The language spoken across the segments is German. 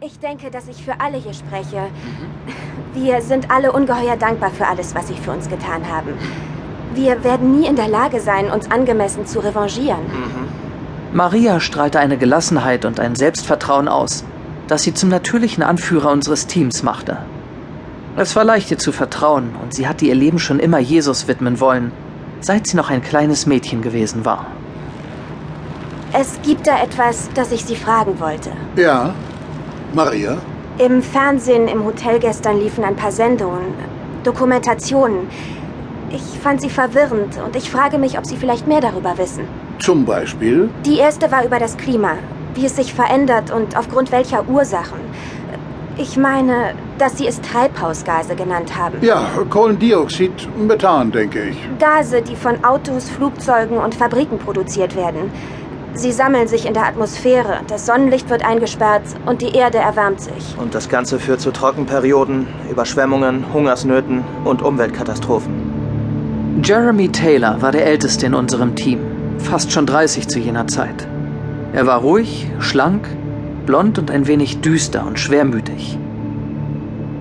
Ich denke, dass ich für alle hier spreche. Wir sind alle ungeheuer dankbar für alles, was Sie für uns getan haben. Wir werden nie in der Lage sein, uns angemessen zu revanchieren. Maria strahlte eine Gelassenheit und ein Selbstvertrauen aus, das sie zum natürlichen Anführer unseres Teams machte. Es war leicht ihr zu vertrauen und sie hatte ihr Leben schon immer Jesus widmen wollen, seit sie noch ein kleines Mädchen gewesen war. Es gibt da etwas, das ich Sie fragen wollte. Ja, Maria? Im Fernsehen im Hotel gestern liefen ein paar Sendungen, Dokumentationen. Ich fand sie verwirrend und ich frage mich, ob Sie vielleicht mehr darüber wissen. Zum Beispiel? Die erste war über das Klima, wie es sich verändert und aufgrund welcher Ursachen. Ich meine, dass Sie es Treibhausgase genannt haben. Ja, Kohlendioxid, Methan, denke ich. Gase, die von Autos, Flugzeugen und Fabriken produziert werden. Sie sammeln sich in der Atmosphäre, das Sonnenlicht wird eingesperrt und die Erde erwärmt sich. Und das Ganze führt zu Trockenperioden, Überschwemmungen, Hungersnöten und Umweltkatastrophen. Jeremy Taylor war der Älteste in unserem Team, fast schon 30 zu jener Zeit. Er war ruhig, schlank, blond und ein wenig düster und schwermütig.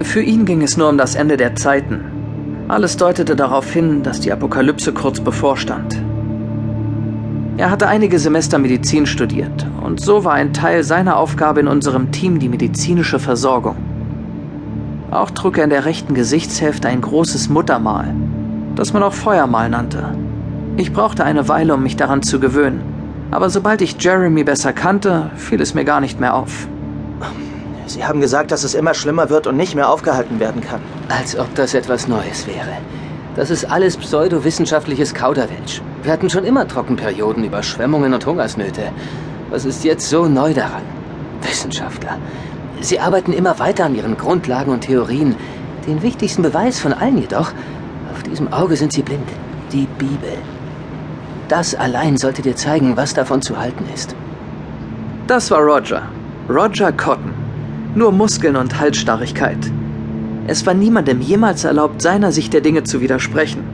Für ihn ging es nur um das Ende der Zeiten. Alles deutete darauf hin, dass die Apokalypse kurz bevorstand. Er hatte einige Semester Medizin studiert und so war ein Teil seiner Aufgabe in unserem Team die medizinische Versorgung. Auch trug er in der rechten Gesichtshälfte ein großes Muttermal, das man auch Feuermal nannte. Ich brauchte eine Weile, um mich daran zu gewöhnen, aber sobald ich Jeremy besser kannte, fiel es mir gar nicht mehr auf. Sie haben gesagt, dass es immer schlimmer wird und nicht mehr aufgehalten werden kann. Als ob das etwas Neues wäre. Das ist alles pseudowissenschaftliches Kauderwelsch. Wir hatten schon immer Trockenperioden, Überschwemmungen und Hungersnöte. Was ist jetzt so neu daran? Wissenschaftler. Sie arbeiten immer weiter an ihren Grundlagen und Theorien. Den wichtigsten Beweis von allen jedoch, auf diesem Auge sind sie blind. Die Bibel. Das allein sollte dir zeigen, was davon zu halten ist. Das war Roger. Roger Cotton. Nur Muskeln und Halsstarrigkeit. Es war niemandem jemals erlaubt, seiner Sicht der Dinge zu widersprechen.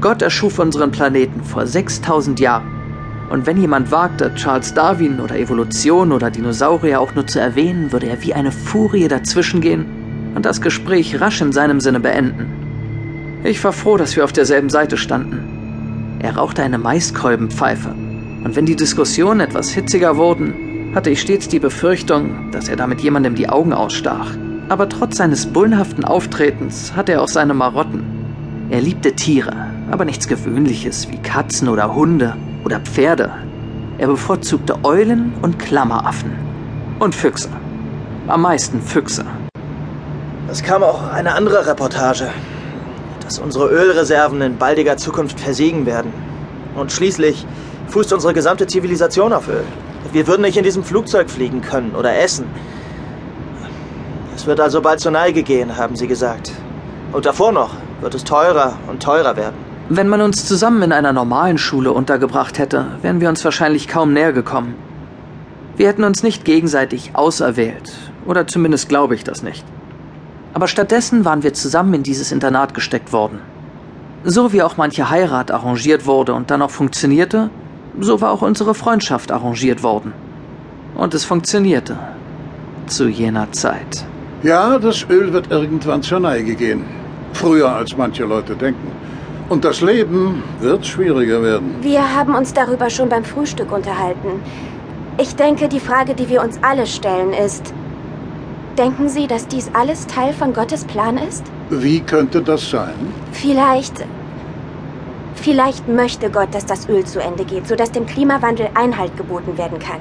Gott erschuf unseren Planeten vor 6000 Jahren. Und wenn jemand wagte, Charles Darwin oder Evolution oder Dinosaurier auch nur zu erwähnen, würde er wie eine Furie dazwischengehen und das Gespräch rasch in seinem Sinne beenden. Ich war froh, dass wir auf derselben Seite standen. Er rauchte eine Maiskolbenpfeife. Und wenn die Diskussionen etwas hitziger wurden, hatte ich stets die Befürchtung, dass er damit jemandem die Augen ausstach. Aber trotz seines bullenhaften Auftretens hatte er auch seine Marotten. Er liebte Tiere, aber nichts Gewöhnliches wie Katzen oder Hunde oder Pferde. Er bevorzugte Eulen und Klammeraffen. Und Füchse. Am meisten Füchse. Es kam auch eine andere Reportage, dass unsere Ölreserven in baldiger Zukunft versiegen werden. Und schließlich fußt unsere gesamte Zivilisation auf Öl. Wir würden nicht in diesem Flugzeug fliegen können oder essen. Es wird also bald zur Neige gehen, haben sie gesagt. Und davor noch wird es teurer und teurer werden. Wenn man uns zusammen in einer normalen Schule untergebracht hätte, wären wir uns wahrscheinlich kaum näher gekommen. Wir hätten uns nicht gegenseitig auserwählt, oder zumindest glaube ich das nicht. Aber stattdessen waren wir zusammen in dieses Internat gesteckt worden. So wie auch manche Heirat arrangiert wurde und dann auch funktionierte, so war auch unsere Freundschaft arrangiert worden. Und es funktionierte. Zu jener Zeit. Ja, das Öl wird irgendwann zur Neige gehen. Früher als manche Leute denken. Und das Leben wird schwieriger werden. Wir haben uns darüber schon beim Frühstück unterhalten. Ich denke, die Frage, die wir uns alle stellen, ist, denken Sie, dass dies alles Teil von Gottes Plan ist? Wie könnte das sein? Vielleicht. Vielleicht möchte Gott, dass das Öl zu Ende geht, sodass dem Klimawandel Einhalt geboten werden kann.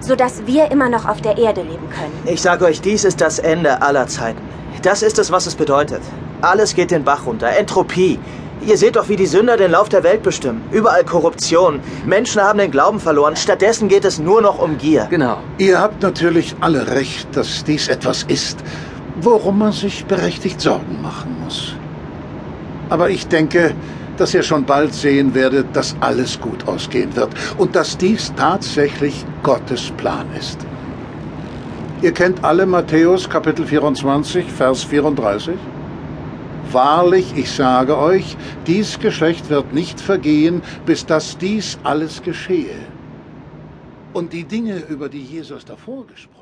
Sodass wir immer noch auf der Erde leben können. Ich sage euch, dies ist das Ende aller Zeiten. Das ist es, was es bedeutet. Alles geht den Bach runter. Entropie. Ihr seht doch, wie die Sünder den Lauf der Welt bestimmen. Überall Korruption. Menschen haben den Glauben verloren. Stattdessen geht es nur noch um Gier. Genau. Ihr habt natürlich alle recht, dass dies etwas ist, worum man sich berechtigt Sorgen machen muss. Aber ich denke, dass ihr schon bald sehen werdet, dass alles gut ausgehen wird und dass dies tatsächlich Gottes Plan ist. Ihr kennt alle Matthäus Kapitel 24, Vers 34? Wahrlich, ich sage euch, dies Geschlecht wird nicht vergehen, bis dass dies alles geschehe. Und die Dinge, über die Jesus davor gesprochen